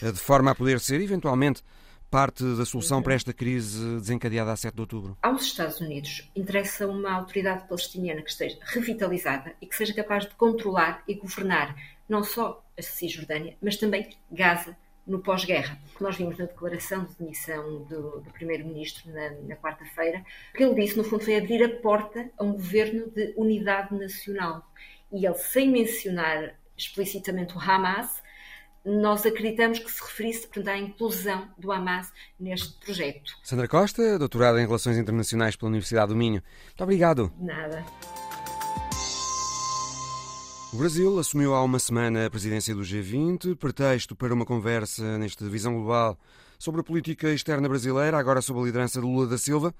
eh, de forma a poder ser, eventualmente, parte da solução para esta crise desencadeada a 7 de outubro? Aos Estados Unidos interessa uma autoridade palestiniana que esteja revitalizada e que seja capaz de controlar e governar não só a Cisjordânia, mas também Gaza no pós-guerra. O que nós vimos na declaração de demissão do, do Primeiro-Ministro na, na quarta-feira, o que ele disse, no fundo, foi abrir a porta a um governo de unidade nacional. E ele, sem mencionar explicitamente o Hamas, nós acreditamos que se referisse portanto, à inclusão do Hamas neste projeto. Sandra Costa, doutorada em Relações Internacionais pela Universidade do Minho. Muito obrigado. Nada. O Brasil assumiu há uma semana a presidência do G20, pretexto para uma conversa nesta Visão Global sobre a política externa brasileira, agora sob a liderança de Lula da Silva.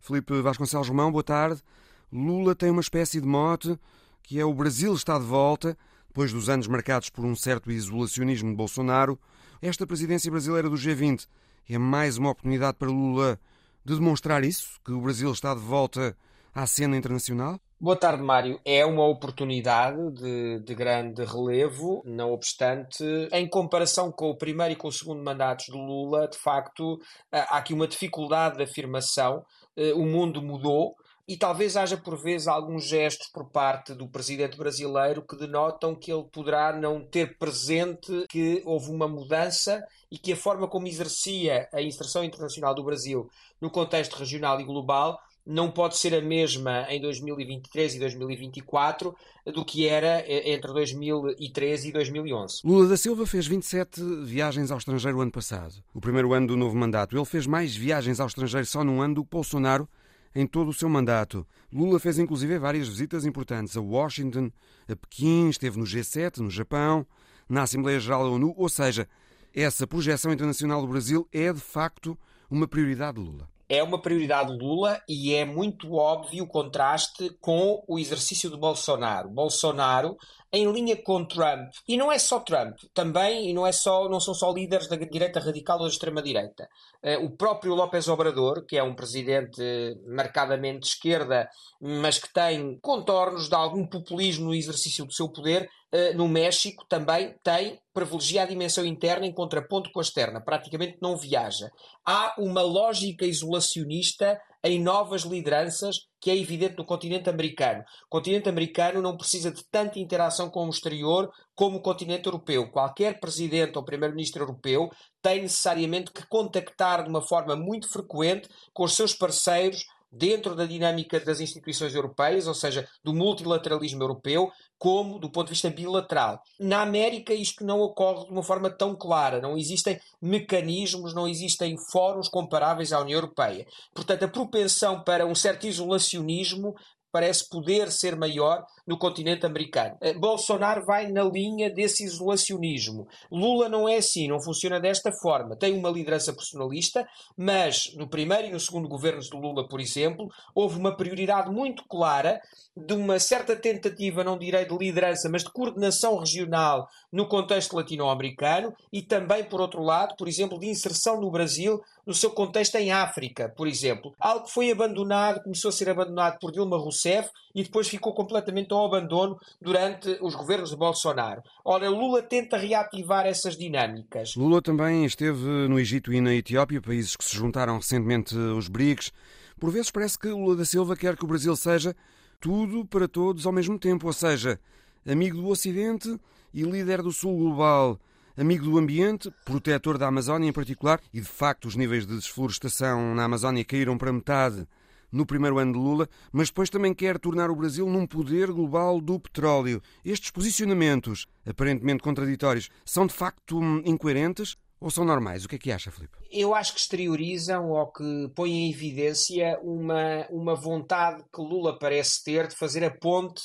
Felipe Vasconcelos Romão, boa tarde. Lula tem uma espécie de mote que é o Brasil está de volta, depois dos anos marcados por um certo isolacionismo de Bolsonaro. Esta presidência brasileira do G20 é mais uma oportunidade para Lula de demonstrar isso, que o Brasil está de volta à cena internacional? Boa tarde, Mário. É uma oportunidade de, de, grande relevo, não obstante, em comparação com o primeiro e com o segundo mandatos do Lula, de facto, há aqui uma dificuldade de afirmação. Eh, o mundo mudou e talvez haja por vezes alguns gestos por parte do presidente brasileiro que denotam que ele poderá não ter presente que houve uma mudança e que a forma como exercia a inserção internacional do Brasil no contexto regional e global não pode ser a mesma em 2023 e 2024 do que era eh, entre 2013 e 2011. Lula da Silva fez 27 viagens ao estrangeiro ano passado, o primeiro ano do novo mandato. Ele fez mais viagens ao estrangeiro só num ano do que Bolsonaro em todo o seu mandato. Lula fez inclusive várias visitas importantes a Washington, a Pequim, esteve no G7, no Japão, na Assembleia Geral da ONU, ou seja, essa projeção internacional do Brasil é de facto uma prioridade de Lula é uma prioridade Lula e é muito óbvio o contraste com o exercício de Bolsonaro. Bolsonaro em linha com Trump. E não é só Trump, também, e não, é só, não são só líderes da direita radical ou da extrema-direita. Uh, o próprio López Obrador, que é um presidente marcadamente de esquerda, mas que tem contornos de algum populismo no exercício do seu poder, no México também tem privilegia a dimensão interna em contraponto com a externa, praticamente não viaja. Há uma lógica isolacionista em novas lideranças que é evidente no continente americano. O continente americano não precisa de tanta interação com o exterior como o continente europeu. Qualquer presidente ou primeiro-ministro europeu tem necessariamente que contactar de uma forma muito frequente com os seus parceiros dentro da dinâmica das instituições europeias, ou seja, do multilateralismo europeu, como do ponto de vista bilateral. Na América isto não ocorre de uma forma tão clara, não existem mecanismos, não existem fóruns comparáveis à União Europeia. Portanto, a propensão para um certo isolacionismo parece poder ser maior no continente americano. Eh, Bolsonaro vai na linha desse isolacionismo. Lula não é assim, não funciona desta forma. Tem uma liderança personalista, mas no primeiro e no segundo governos de Lula, por exemplo, houve uma prioridade muito clara de uma certa tentativa, não direi de liderança, mas de coordenação regional no contexto latino-americano e também, por outro lado, por exemplo, de inserção no Brasil no seu contexto em África, por exemplo. Algo que foi abandonado, começou a ser abandonado por Dilma Rousseff e depois ficou completamente ao abandono durante os governos de Bolsonaro. Ora, Lula tenta reativar essas dinâmicas. Lula também esteve no Egito e na Etiópia, países que se juntaram recentemente os BRICS. Por vezes parece que Lula da Silva quer que o Brasil seja tudo para todos ao mesmo tempo, ou seja, amigo do Ocidente e líder do Sul global, amigo do ambiente, protetor da Amazónia em particular, e de facto os níveis de desflorestação na Amazónia caíram para metade no primeiro ano de Lula, mas depois também quer tornar o Brasil num poder global do petróleo. Estes posicionamentos, aparentemente contraditórios, são de facto hum, incoerentes? Ou são normais? O que é que acha, Filipe? Eu acho que exteriorizam ou que põem em evidência uma, uma vontade que Lula parece ter de fazer a ponte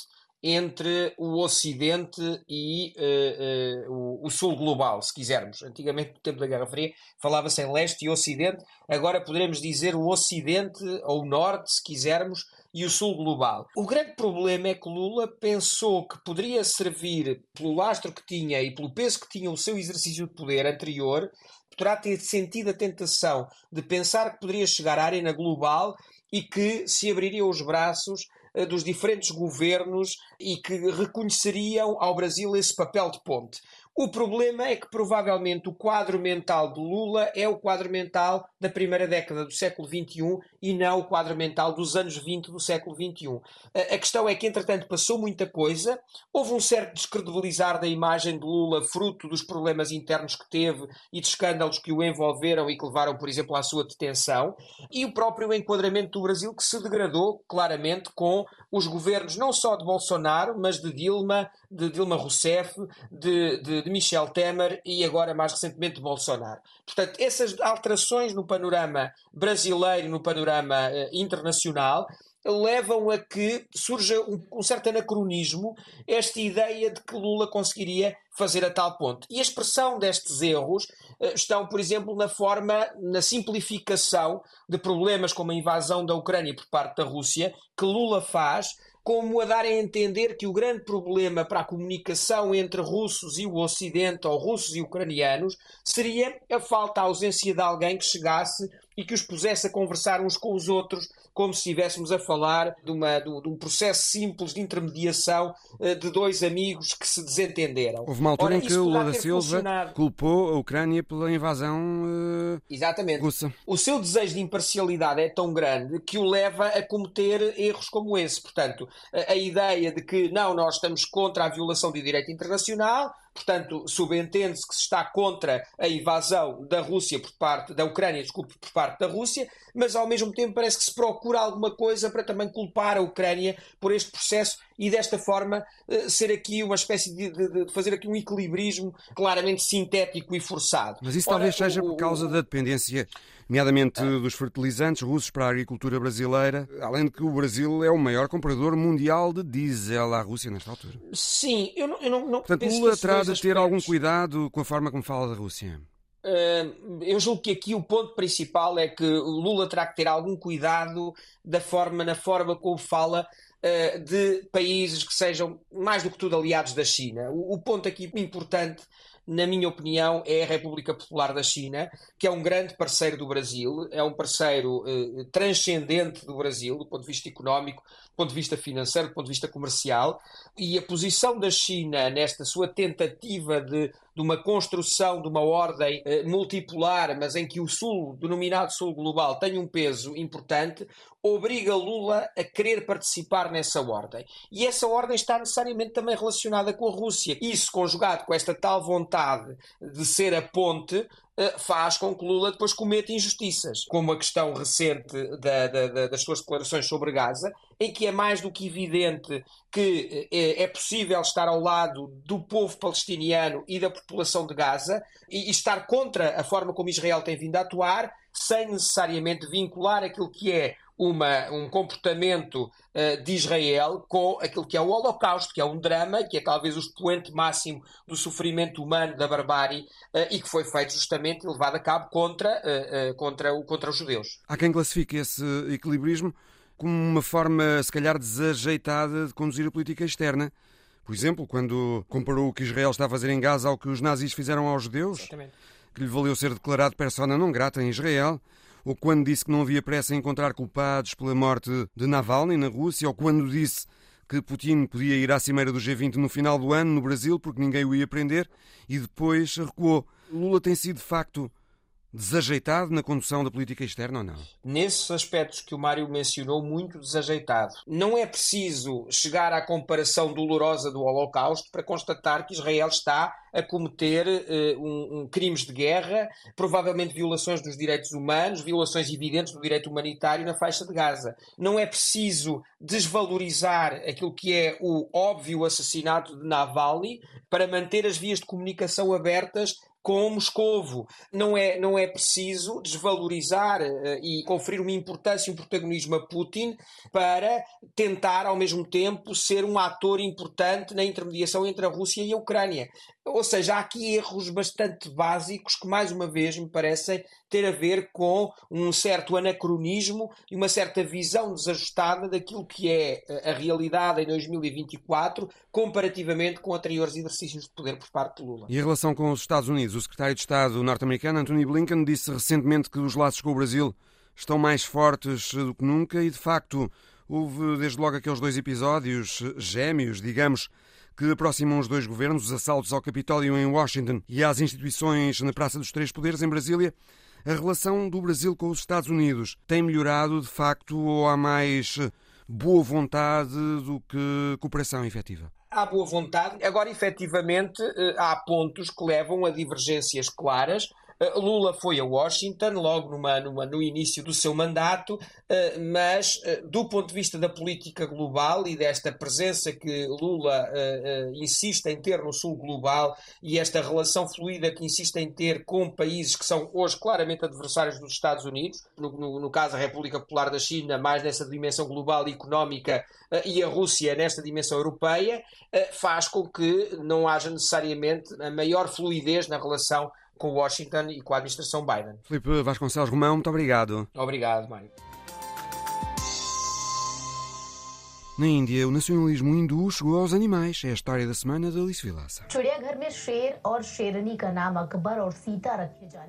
entre o Ocidente e uh, uh, o, o, Sul global, se quisermos. Antigamente, no tempo da Guerra Fria, falava-se em leste e Ocidente, agora poderemos dizer o Ocidente ou o Norte, se quisermos, e o Sul global. O grande problema é que Lula pensou que poderia servir, pelo lastro que tinha e pelo peso que tinha o seu exercício de poder anterior, poderá ter sentido a tentação de pensar que poderia chegar à arena global e que se abririam os braços dos diferentes governos e que reconheceriam ao Brasil esse papel de ponte. O problema é que provavelmente o quadro mental de Lula é o quadro mental da primeira década do século XXI e não o quadro mental dos anos 20 do século XXI. A questão é que, entretanto, passou muita coisa, houve um certo descredibilizar da imagem de Lula, fruto dos problemas internos que teve e de escândalos que o envolveram e que levaram, por exemplo, à sua detenção, e o próprio enquadramento do Brasil que se degradou claramente com os governos não só de Bolsonaro, mas de Dilma, de Dilma Rousseff, de, de, de Michel Temer e agora mais recentemente de Bolsonaro. Portanto, essas alterações no panorama brasileiro, no panorama uh, internacional, levam a que surja um, um, certo anacronismo esta ideia de que Lula conseguiria fazer a tal ponto. E a expressão destes erros uh, estão, por exemplo, na forma, na simplificação de problemas como a invasão da Ucrânia por parte da Rússia, que Lula faz como a dar a entender que o grande problema para a comunicação entre russos e o Ocidente, ou russos e ucranianos, seria a falta, a ausência de alguém que chegasse e que os pusesse a conversar uns com os outros, como se estivéssemos a falar de, uma, de, um processo simples de intermediação uh, de dois amigos que se desentenderam. Houve uma altura Ora, em que o Lula da Silva culpou a Ucrânia pela invasão uh, Exatamente. russa. O seu desejo de imparcialidade é tão grande que o leva a cometer erros como esse. Portanto, a, a ideia de que não, nós estamos contra a violação de direito internacional, Portanto, subentende-se que se está contra a invasão da Rússia por parte da Ucrânia, desculpe, por parte da Rússia, mas ao mesmo tempo parece que se procura alguma coisa para também culpar a Ucrânia por este processo e desta forma eh, ser aqui uma espécie de, de, de fazer aqui um equilibrismo claramente sintético e forçado. Mas isso Ora, talvez seja o, por causa da dependência nomeadamente dos fertilizantes russos para a agricultura brasileira, além de que o Brasil é o maior comprador mundial de diesel à Rússia nesta altura. Sim, eu não. Eu não, não Portanto, Lula terá de ter algum cuidado com a forma como fala da Rússia. Uh, eu julgo que aqui o ponto principal é que Lula terá que ter algum cuidado da forma, na forma como fala uh, de países que sejam mais do que tudo aliados da China. O ponto aqui importante na minha opinião, é a República Popular da China, que é um grande parceiro do Brasil, é um parceiro eh, transcendente do Brasil, do ponto de vista económico, ponto de vista financeiro, do ponto de vista comercial, e a posição da China nesta sua tentativa de, de uma construção de uma ordem eh, multipolar, mas em que o Sul, denominado Sul Global, tem um peso importante, obriga Lula a querer participar nessa ordem. E essa ordem está necessariamente também relacionada com a Rússia. Isso, conjugado com esta tal vontade de ser a ponte, faz com que Lula depois cometa injustiças, como a questão recente da, da, das suas declarações sobre Gaza, em que é mais do que evidente que eh, é possível estar ao lado do povo palestiniano e da população de Gaza e estar contra a forma como Israel tem vindo a atuar, sem necessariamente vincular aquilo que é uma, um comportamento uh, de Israel com aquilo que é o Holocausto, que é um drama, que é talvez o expoente máximo do sofrimento humano, da barbárie, uh, e que foi feito justamente e levado a cabo contra, uh, contra, o, contra os judeus. Há quem classifique esse equilibrismo como uma forma, se calhar, desajeitada de conduzir a política externa. Por exemplo, quando comparou o que Israel está a fazer em Gaza ao que os nazis fizeram aos judeus, Exatamente. que lhe valeu ser declarado persona não grata em Israel, ou quando disse que não havia pressa em encontrar culpados pela morte de Navalny na Rússia, ou quando disse que Putin podia ir à cimeira do G20 no final do ano no Brasil porque ninguém o ia prender e depois recuou. Lula tem sido de facto desajeitado na condução da política externa ou não? Nesses aspectos que o Mário mencionou, muito desajeitado. Não é preciso chegar à comparação dolorosa do Holocausto para constatar que Israel está a cometer uh, um, um, crimes de guerra, provavelmente violações dos direitos humanos, violações evidentes do direito humanitário na faixa de Gaza. Não é preciso desvalorizar aquilo que é o óbvio assassinato de Navalny para manter as vias de comunicação abertas com Moscovo. Não é, não é preciso desvalorizar uh, e conferir uma importância e um protagonismo a Putin para tentar, ao mesmo tempo, ser um ator importante na intermediação entre a Rússia e a Ucrânia. Ou seja, há aqui erros bastante básicos que, mais uma vez, me parecem ter a ver com um certo anacronismo e uma certa visão desajustada daquilo que é a realidade em 2024, comparativamente com anteriores exercícios de poder por parte de Lula. E em relação com os Estados Unidos, o secretário de Estado norte-americano, Anthony Blinken, disse recentemente que os laços com o Brasil estão mais fortes do que nunca e, de facto, houve desde logo aqueles dois episódios gêmeos, digamos, que aproximam os dois governos, os assaltos ao Capitólio em Washington e às instituições na Praça dos Três Poderes em Brasília, a relação do Brasil com os Estados Unidos tem melhorado de facto ou há mais boa vontade do que cooperação efetiva? Há boa vontade. Agora, efetivamente, eh, há pontos que levam a divergências claras Lula foi a Washington logo numa, numa, no início do seu mandato, eh, mas eh, do ponto de vista da política global e desta presença que Lula insiste em ter no Sul global e esta relação fluida que insiste em ter com países que são hoje claramente adversários dos Estados Unidos, no, no, no caso a República Popular da China, mais nessa dimensão global e económica, e a Rússia nesta dimensão europeia, faz com que não haja necessariamente a maior fluidez na relação com Washington e com a administração Biden. Filipe Vasconcelos Romão, muito obrigado. Obrigado, Mário. Na Índia, o nacionalismo hindu chegou aos animais. É a história da semana de Alice Vilaça.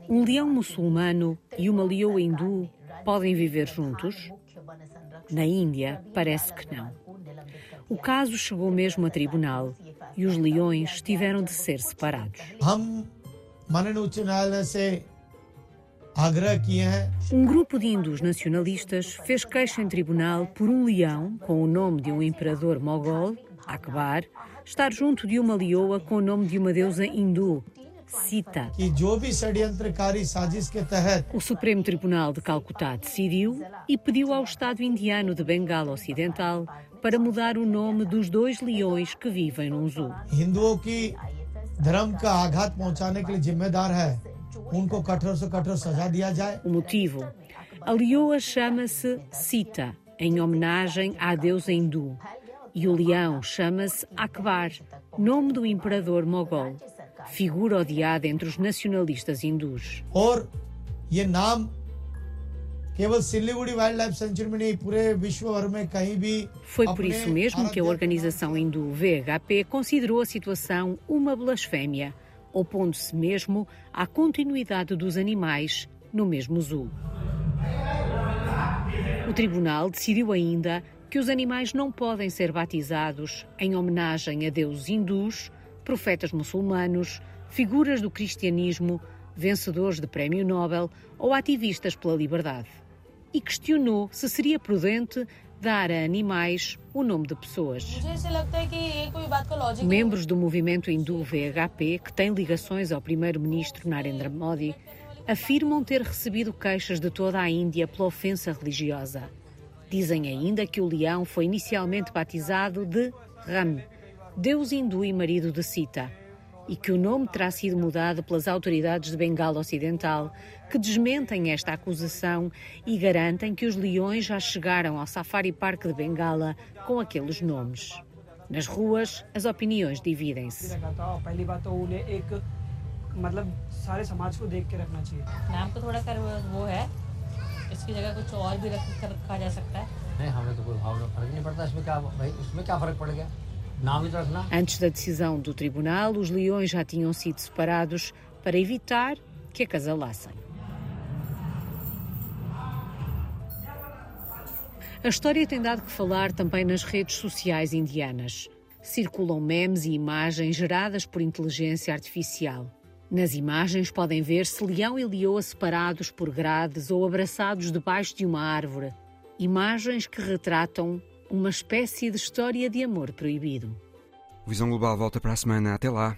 Um leão muçulmano e uma leoa hindu podem viver juntos? Na Índia, parece que não. O caso chegou mesmo a tribunal e os leões tiveram de ser separados. Um grupo de hindus nacionalistas fez queixa em tribunal por um leão com o nome de um imperador mogol, Akbar, estar junto de uma leoa com o nome de uma deusa hindu, Sita. O Supremo Tribunal de Calcutá decidiu e pediu ao Estado indiano de Bengala Ocidental para mudar o nome dos dois leões que vivem num zoo. O motivo? A leoa chama-se Sita, em homenagem à deusa hindu. E o leão chama-se Akbar, nome do imperador mogol, figura odiada entre os nacionalistas hindus. Foi por isso mesmo que a organização hindu VHP considerou a situação uma blasfémia opondo-se mesmo à continuidade dos animais no mesmo zoo. O tribunal decidiu ainda que os animais não podem ser batizados em homenagem a deuses hindus, profetas muçulmanos, figuras do cristianismo, vencedores de prémio Nobel ou ativistas pela liberdade. E questionou se seria prudente dar a animais o nome de pessoas. Membros do movimento hindu VHP, que tem ligações ao primeiro-ministro Narendra Modi, afirmam ter recebido queixas de toda a Índia pela ofensa religiosa. Dizem ainda que o leão foi inicialmente batizado de Ram, deus hindu e marido de Sita e que o nome terá sido mudado pelas autoridades de Bengala Ocidental, que desmentem esta acusação e garantem que os leões já chegaram ao Safari Park de Bengala com aqueles nomes. Nas ruas, as opiniões dividem-se. नहीं हमें तो कोई भाव फर्क नहीं पड़ता इसमें क्या भाई उसमें क्या फर्क पड़ गया Antes da decisão do tribunal, os leões já tinham sido separados para evitar que acasalassem. A história tem dado que falar também nas redes sociais indianas. Circulam memes e imagens geradas por inteligência artificial. Nas imagens podem ver-se leão e leoa separados por grades ou abraçados debaixo de uma árvore. Imagens que retratam uma espécie de história de amor proibido. Visão Global volta para a semana. Até lá.